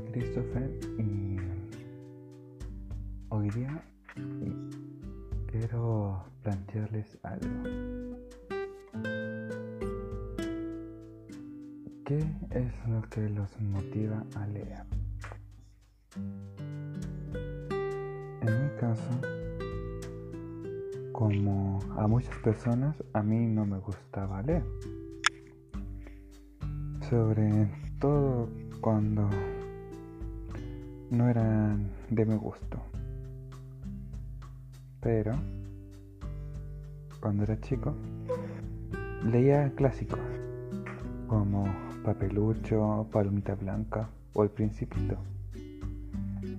Christopher y hoy día quiero plantearles algo. ¿Qué es lo que los motiva a leer? En mi caso, como a muchas personas, a mí no me gustaba leer. Sobre todo cuando no eran de mi gusto. Pero cuando era chico leía clásicos como Papelucho, Palomita Blanca o El Principito.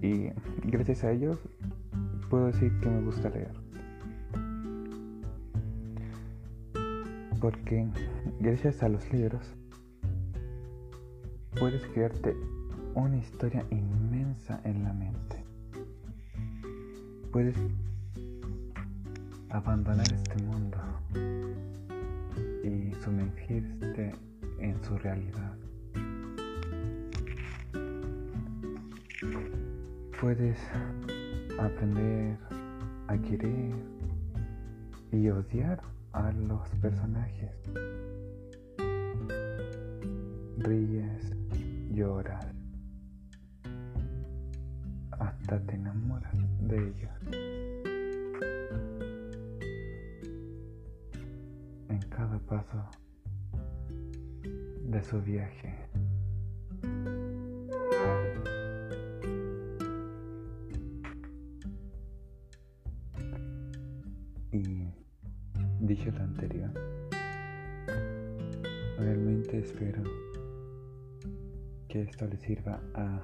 Y gracias a ellos puedo decir que me gusta leer. Porque gracias a los libros puedes crearte una historia inmensa en la mente. Puedes abandonar este mundo y sumergirte en su realidad. Puedes aprender a querer y odiar a los personajes. Ríes, lloras, hasta te enamoras de ellos. En cada paso de su viaje. Y dicho lo anterior, realmente espero que esto le sirva a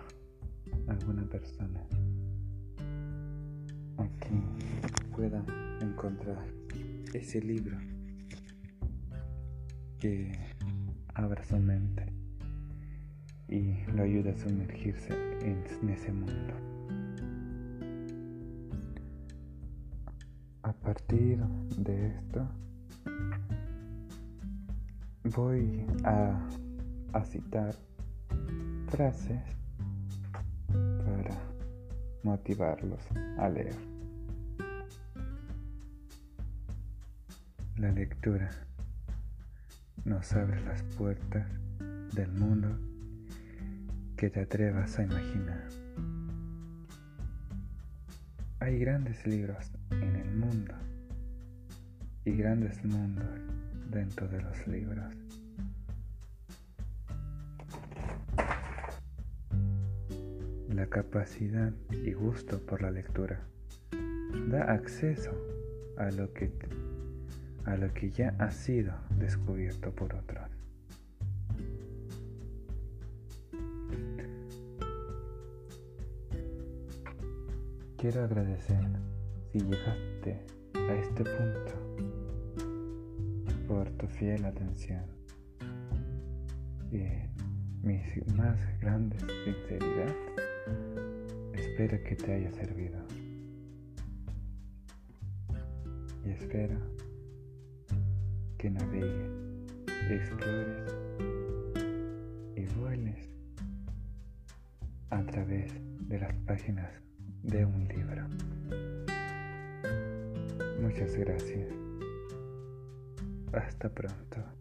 alguna persona a quien pueda encontrar ese libro que abra su mente y lo ayude a sumergirse en ese mundo. A partir de esto voy a, citar frases motivarlos a leer. La lectura nos abre las puertas del mundo que te atrevas a imaginar. Hay grandes libros en el mundo y grandes mundos dentro de los libros. La capacidad y gusto por la lectura da acceso a lo que a lo que ya ha sido descubierto por otros. Quiero agradecer si llegaste a este punto por tu fiel atención y mi más grande sinceridad. Espero que te haya servido y espero que navegues, explores y vueles a través de las páginas de un libro. Muchas gracias. Hasta pronto.